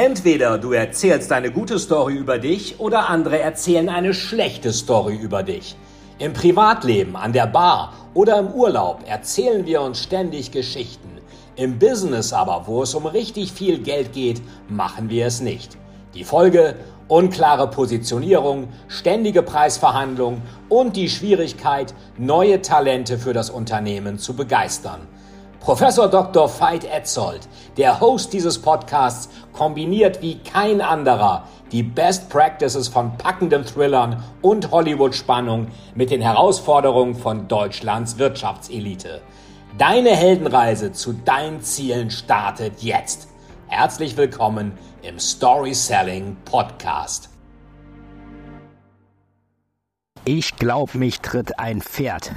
Entweder du erzählst eine gute Story über dich oder andere erzählen eine schlechte Story über dich. Im Privatleben, an der Bar oder im Urlaub erzählen wir uns ständig Geschichten. Im Business aber, wo es um richtig viel Geld geht, machen wir es nicht. Die Folge? Unklare Positionierung, ständige Preisverhandlungen und die Schwierigkeit, neue Talente für das Unternehmen zu begeistern. Professor Dr. Veit Etzold, der Host dieses Podcasts, kombiniert wie kein anderer die Best Practices von packenden Thrillern und Hollywood-Spannung mit den Herausforderungen von Deutschlands Wirtschaftselite. Deine Heldenreise zu deinen Zielen startet jetzt. Herzlich willkommen im Story Selling Podcast. Ich glaub, mich tritt ein Pferd.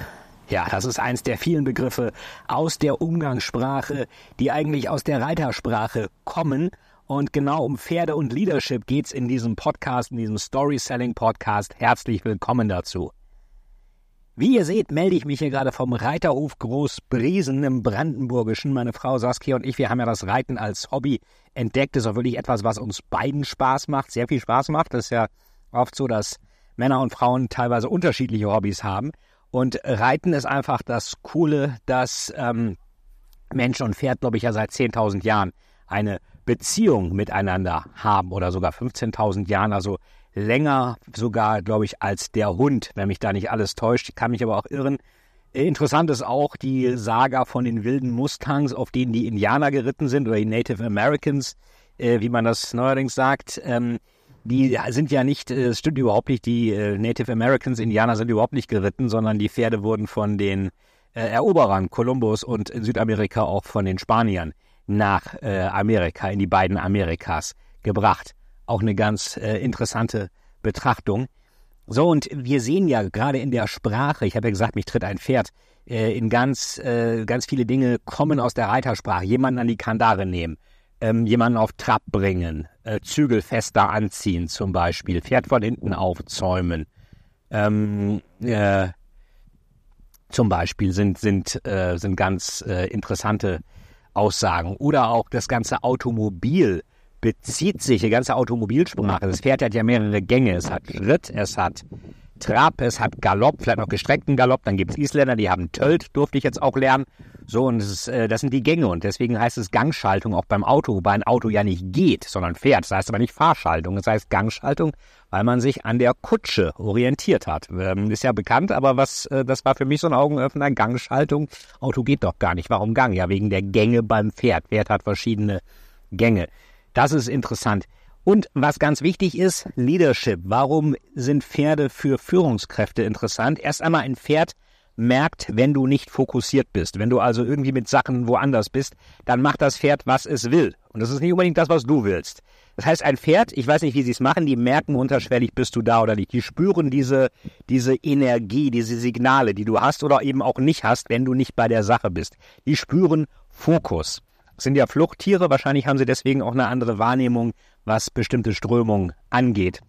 Ja, das ist eins der vielen Begriffe aus der Umgangssprache, die eigentlich aus der Reitersprache kommen. Und genau um Pferde und Leadership geht's in diesem Podcast, in diesem Story-Selling Podcast. Herzlich willkommen dazu. Wie ihr seht, melde ich mich hier gerade vom Reiterhof Großbriesen im Brandenburgischen. Meine Frau Saskia und ich, wir haben ja das Reiten als Hobby entdeckt. Das ist auch wirklich etwas, was uns beiden Spaß macht, sehr viel Spaß macht. Das ist ja oft so, dass Männer und Frauen teilweise unterschiedliche Hobbys haben. Und Reiten ist einfach das Coole, dass ähm, Mensch und Pferd, glaube ich, ja seit 10.000 Jahren eine Beziehung miteinander haben oder sogar 15.000 Jahren, also länger sogar, glaube ich, als der Hund, wenn mich da nicht alles täuscht. Ich kann mich aber auch irren. Interessant ist auch die Saga von den wilden Mustangs, auf denen die Indianer geritten sind oder die Native Americans, äh, wie man das neuerdings sagt. Ähm, die sind ja nicht, äh, es stimmt überhaupt nicht, die äh, Native Americans, Indianer sind überhaupt nicht geritten, sondern die Pferde wurden von den äh, Eroberern, Kolumbus und in Südamerika auch von den Spaniern nach Amerika, in die beiden Amerikas gebracht. Auch eine ganz interessante Betrachtung. So, und wir sehen ja gerade in der Sprache, ich habe ja gesagt, mich tritt ein Pferd, in ganz, ganz viele Dinge kommen aus der Reitersprache. Jemanden an die Kandare nehmen, ähm, jemanden auf Trab bringen, äh, Zügel fester anziehen zum Beispiel, Pferd von hinten aufzäumen. Ähm, äh, zum Beispiel sind, sind, äh, sind ganz äh, interessante Aussagen. Oder auch das ganze Automobil bezieht sich, die ganze Automobilsprache. Das Pferd hat ja mehrere Gänge. Es hat Schritt, es hat Trab, es hat Galopp, vielleicht noch gestreckten Galopp. Dann gibt es Isländer, die haben Tölt, durfte ich jetzt auch lernen. So, und das, ist, äh, das sind die Gänge und deswegen heißt es Gangschaltung auch beim Auto, wobei ein Auto ja nicht geht, sondern fährt. Das heißt aber nicht Fahrschaltung, das heißt Gangschaltung, weil man sich an der Kutsche orientiert hat. Ähm, ist ja bekannt, aber was, äh, das war für mich so ein Augenöffner, Gangschaltung. Auto geht doch gar nicht. Warum Gang? Ja, wegen der Gänge beim Pferd. Pferd hat verschiedene Gänge. Das ist interessant. Und was ganz wichtig ist, Leadership. Warum sind Pferde für Führungskräfte interessant? Erst einmal ein Pferd merkt, wenn du nicht fokussiert bist. Wenn du also irgendwie mit Sachen woanders bist, dann macht das Pferd, was es will. Und das ist nicht unbedingt das, was du willst. Das heißt, ein Pferd, ich weiß nicht, wie sie es machen, die merken unterschwellig, bist du da oder nicht. Die spüren diese, diese Energie, diese Signale, die du hast oder eben auch nicht hast, wenn du nicht bei der Sache bist. Die spüren Fokus. Das sind ja Fluchttiere, wahrscheinlich haben sie deswegen auch eine andere Wahrnehmung, was bestimmte Strömungen angeht.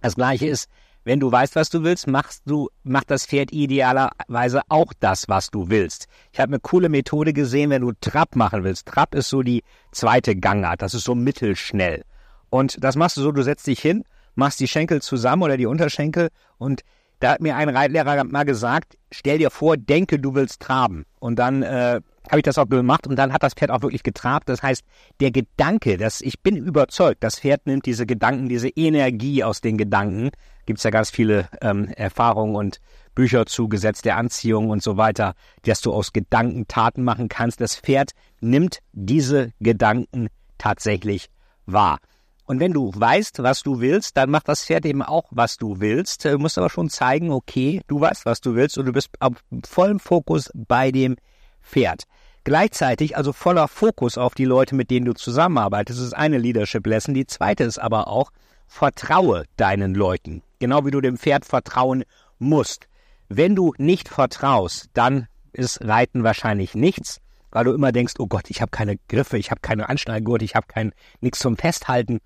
Das gleiche ist, wenn du weißt, was du willst, machst du, macht das Pferd idealerweise auch das, was du willst. Ich habe eine coole Methode gesehen, wenn du Trab machen willst. Trab ist so die zweite Gangart, das ist so mittelschnell. Und das machst du so, du setzt dich hin, machst die Schenkel zusammen oder die Unterschenkel und da hat mir ein Reitlehrer mal gesagt, stell dir vor, denke, du willst traben. Und dann äh, habe ich das auch gemacht und dann hat das Pferd auch wirklich getrabt. Das heißt, der Gedanke, dass ich bin überzeugt, das Pferd nimmt diese Gedanken, diese Energie aus den Gedanken. Gibt es ja ganz viele ähm, Erfahrungen und Bücher zu Gesetz der Anziehung und so weiter, dass du aus Gedanken Taten machen kannst. Das Pferd nimmt diese Gedanken tatsächlich wahr. Und wenn du weißt, was du willst, dann macht das Pferd eben auch, was du willst. Du musst aber schon zeigen, okay, du weißt, was du willst und du bist auf vollem Fokus bei dem Pferd. Gleichzeitig also voller Fokus auf die Leute, mit denen du zusammenarbeitest, ist eine Leadership Lesson. Die zweite ist aber auch, vertraue deinen Leuten. Genau wie du dem Pferd vertrauen musst. Wenn du nicht vertraust, dann ist Reiten wahrscheinlich nichts, weil du immer denkst, oh Gott, ich habe keine Griffe, ich habe keine Anschnallgurt, ich habe kein nichts zum Festhalten.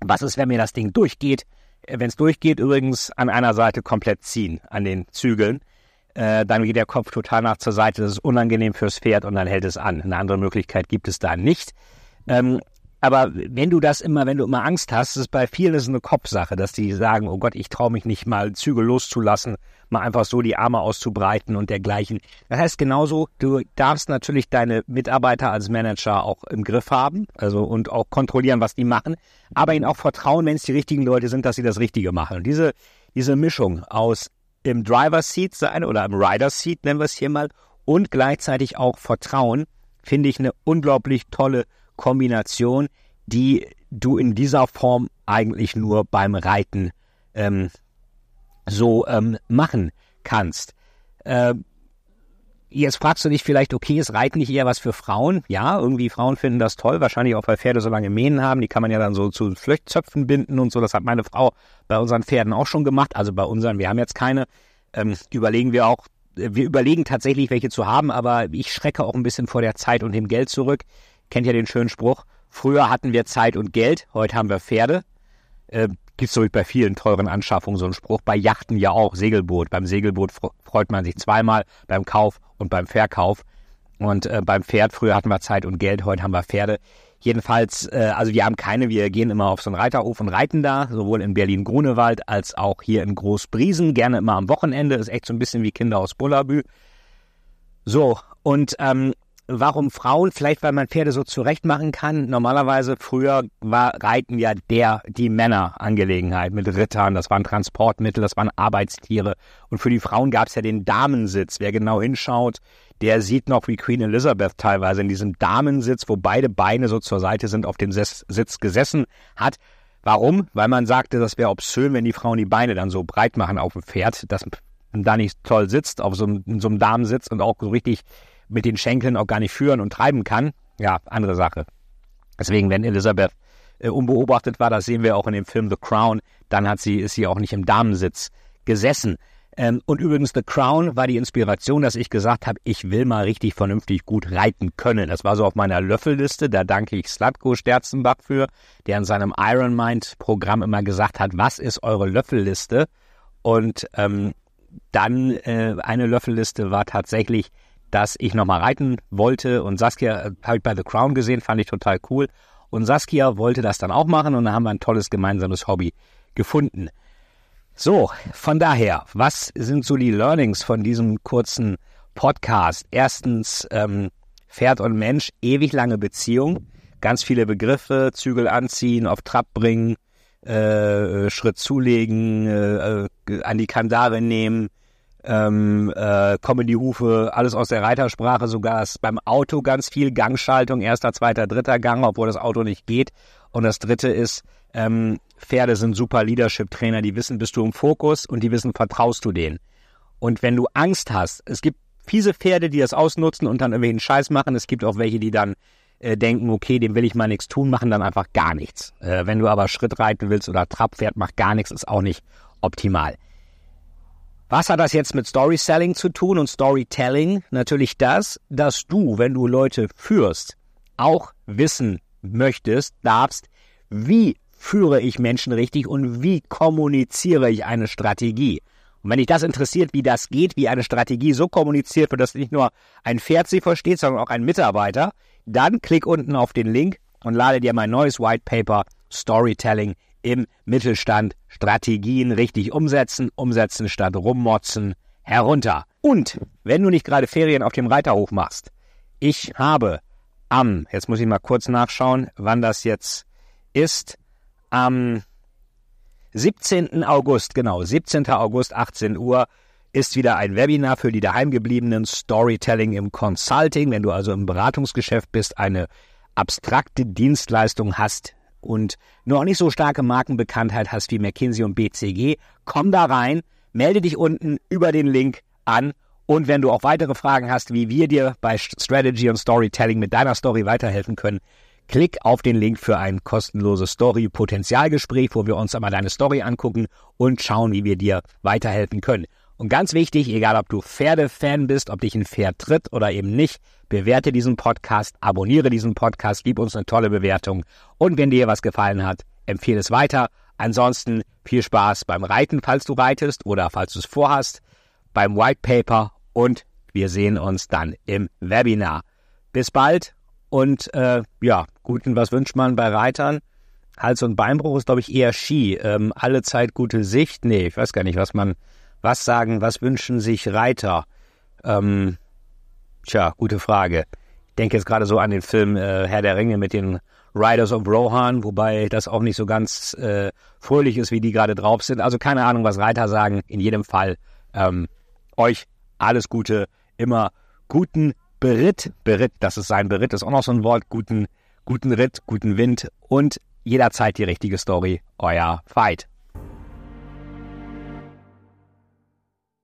Was ist, wenn mir das Ding durchgeht? Wenn es durchgeht, übrigens an einer Seite komplett ziehen, an den Zügeln äh, dann geht der Kopf total nach zur Seite. Das ist unangenehm fürs Pferd und dann hält es an. Eine andere Möglichkeit gibt es da nicht. Ähm, aber wenn du das immer, wenn du immer Angst hast, ist bei vielen ist eine Kopfsache, dass die sagen, oh Gott, ich traue mich nicht mal Züge loszulassen, mal einfach so die Arme auszubreiten und dergleichen. Das heißt genauso, du darfst natürlich deine Mitarbeiter als Manager auch im Griff haben, also und auch kontrollieren, was die machen, aber ihnen auch vertrauen, wenn es die richtigen Leute sind, dass sie das Richtige machen. Und diese, diese Mischung aus im Driver's Seat sein oder im Rider's Seat, nennen wir es hier mal, und gleichzeitig auch Vertrauen, finde ich eine unglaublich tolle Kombination, die du in dieser Form eigentlich nur beim Reiten ähm, so ähm, machen kannst. Äh, jetzt fragst du dich vielleicht, okay, ist Reiten nicht eher was für Frauen? Ja, irgendwie Frauen finden das toll, wahrscheinlich auch, weil Pferde so lange Mähnen haben. Die kann man ja dann so zu Flöchtzöpfen binden und so. Das hat meine Frau bei unseren Pferden auch schon gemacht. Also bei unseren, wir haben jetzt keine. Ähm, überlegen wir auch, wir überlegen tatsächlich, welche zu haben, aber ich schrecke auch ein bisschen vor der Zeit und dem Geld zurück kennt ja den schönen Spruch, früher hatten wir Zeit und Geld, heute haben wir Pferde. Äh, Gibt es bei vielen teuren Anschaffungen so einen Spruch. Bei Yachten ja auch, Segelboot. Beim Segelboot freut man sich zweimal, beim Kauf und beim Verkauf. Und äh, beim Pferd, früher hatten wir Zeit und Geld, heute haben wir Pferde. Jedenfalls, äh, also wir haben keine, wir gehen immer auf so einen Reiterhof und reiten da, sowohl in Berlin-Grunewald als auch hier in Großbriesen, gerne immer am Wochenende, ist echt so ein bisschen wie Kinder aus Bullabü. So, und ähm, warum Frauen, vielleicht weil man Pferde so zurecht machen kann. Normalerweise früher war Reiten ja der, die Männerangelegenheit mit Rittern, das waren Transportmittel, das waren Arbeitstiere. Und für die Frauen gab es ja den Damensitz. Wer genau hinschaut, der sieht noch wie Queen Elizabeth teilweise in diesem Damensitz, wo beide Beine so zur Seite sind, auf dem Sitz gesessen hat. Warum? Weil man sagte, das wäre obszön, wenn die Frauen die Beine dann so breit machen auf dem Pferd, dass man da nicht toll sitzt, auf so einem, so einem Damensitz und auch so richtig mit den Schenkeln auch gar nicht führen und treiben kann, ja, andere Sache. Deswegen, wenn Elisabeth äh, unbeobachtet war, das sehen wir auch in dem Film The Crown, dann hat sie, ist sie auch nicht im Damensitz gesessen. Ähm, und übrigens, The Crown war die Inspiration, dass ich gesagt habe, ich will mal richtig vernünftig gut reiten können. Das war so auf meiner Löffelliste, da danke ich Slatko Sterzenbach für, der in seinem Iron Mind Programm immer gesagt hat, was ist eure Löffelliste? Und ähm, dann äh, eine Löffelliste war tatsächlich dass ich nochmal reiten wollte und Saskia äh, habe ich bei The Crown gesehen, fand ich total cool. Und Saskia wollte das dann auch machen und dann haben wir ein tolles gemeinsames Hobby gefunden. So, von daher, was sind so die Learnings von diesem kurzen Podcast? Erstens, ähm, Pferd und Mensch, ewig lange Beziehung, ganz viele Begriffe, Zügel anziehen, auf Trab bringen, äh, Schritt zulegen, äh, äh an die Kandare nehmen, ähm, äh, kommen die Hufe, alles aus der Reitersprache, sogar beim Auto ganz viel Gangschaltung, erster, zweiter, dritter Gang, obwohl das Auto nicht geht. Und das dritte ist, ähm, Pferde sind super Leadership-Trainer, die wissen, bist du im Fokus und die wissen, vertraust du denen. Und wenn du Angst hast, es gibt fiese Pferde, die das ausnutzen und dann irgendwelchen Scheiß machen, es gibt auch welche, die dann äh, denken, okay, dem will ich mal nichts tun, machen dann einfach gar nichts. Äh, wenn du aber Schritt reiten willst oder Trabpferd macht gar nichts, ist auch nicht optimal. Was hat das jetzt mit Story Selling zu tun und Storytelling? Natürlich das, dass du, wenn du Leute führst, auch wissen möchtest, darfst, wie führe ich Menschen richtig und wie kommuniziere ich eine Strategie. Und wenn dich das interessiert, wie das geht, wie eine Strategie so kommuniziert wird, dass nicht nur ein Pferd sie versteht, sondern auch ein Mitarbeiter, dann klick unten auf den Link und lade dir mein neues White Paper Storytelling im Mittelstand Strategien richtig umsetzen, umsetzen statt rummotzen, herunter. Und wenn du nicht gerade Ferien auf dem Reiterhof machst, ich habe am, jetzt muss ich mal kurz nachschauen, wann das jetzt ist, am 17. August, genau, 17. August, 18 Uhr, ist wieder ein Webinar für die daheimgebliebenen Storytelling im Consulting. Wenn du also im Beratungsgeschäft bist, eine abstrakte Dienstleistung hast, und nur auch nicht so starke Markenbekanntheit hast wie McKinsey und BCG, komm da rein, melde dich unten über den Link an und wenn du auch weitere Fragen hast, wie wir dir bei Strategy und Storytelling mit deiner Story weiterhelfen können, klick auf den Link für ein kostenloses Story-Potenzialgespräch, wo wir uns einmal deine Story angucken und schauen, wie wir dir weiterhelfen können. Und ganz wichtig, egal ob du Pferdefan bist, ob dich ein Pferd tritt oder eben nicht, bewerte diesen Podcast, abonniere diesen Podcast, gib uns eine tolle Bewertung und wenn dir was gefallen hat, empfehle es weiter. Ansonsten viel Spaß beim Reiten, falls du reitest oder falls du es vorhast, beim White Paper und wir sehen uns dann im Webinar. Bis bald Und äh, ja, guten, was wünscht man bei Reitern? Hals- und Beinbruch ist, glaube ich, eher Ski. Ähm, alle Zeit gute Sicht? Nee, ich weiß gar nicht, was man, was sagen, was wünschen sich Reiter? Ähm, tja, gute Frage. Ich denke jetzt gerade so an den Film äh, Herr der Ringe mit den Riders of Rohan, wobei das auch nicht so ganz äh, fröhlich ist, wie die gerade drauf sind. Also keine Ahnung, was Reiter sagen. In jedem Fall ähm, euch alles Gute, immer guten Beritt. Beritt, das ist sein Beritt, ist auch noch so ein Wort. Guten, guten Ritt, guten Wind und jederzeit die richtige Story. Euer Fight.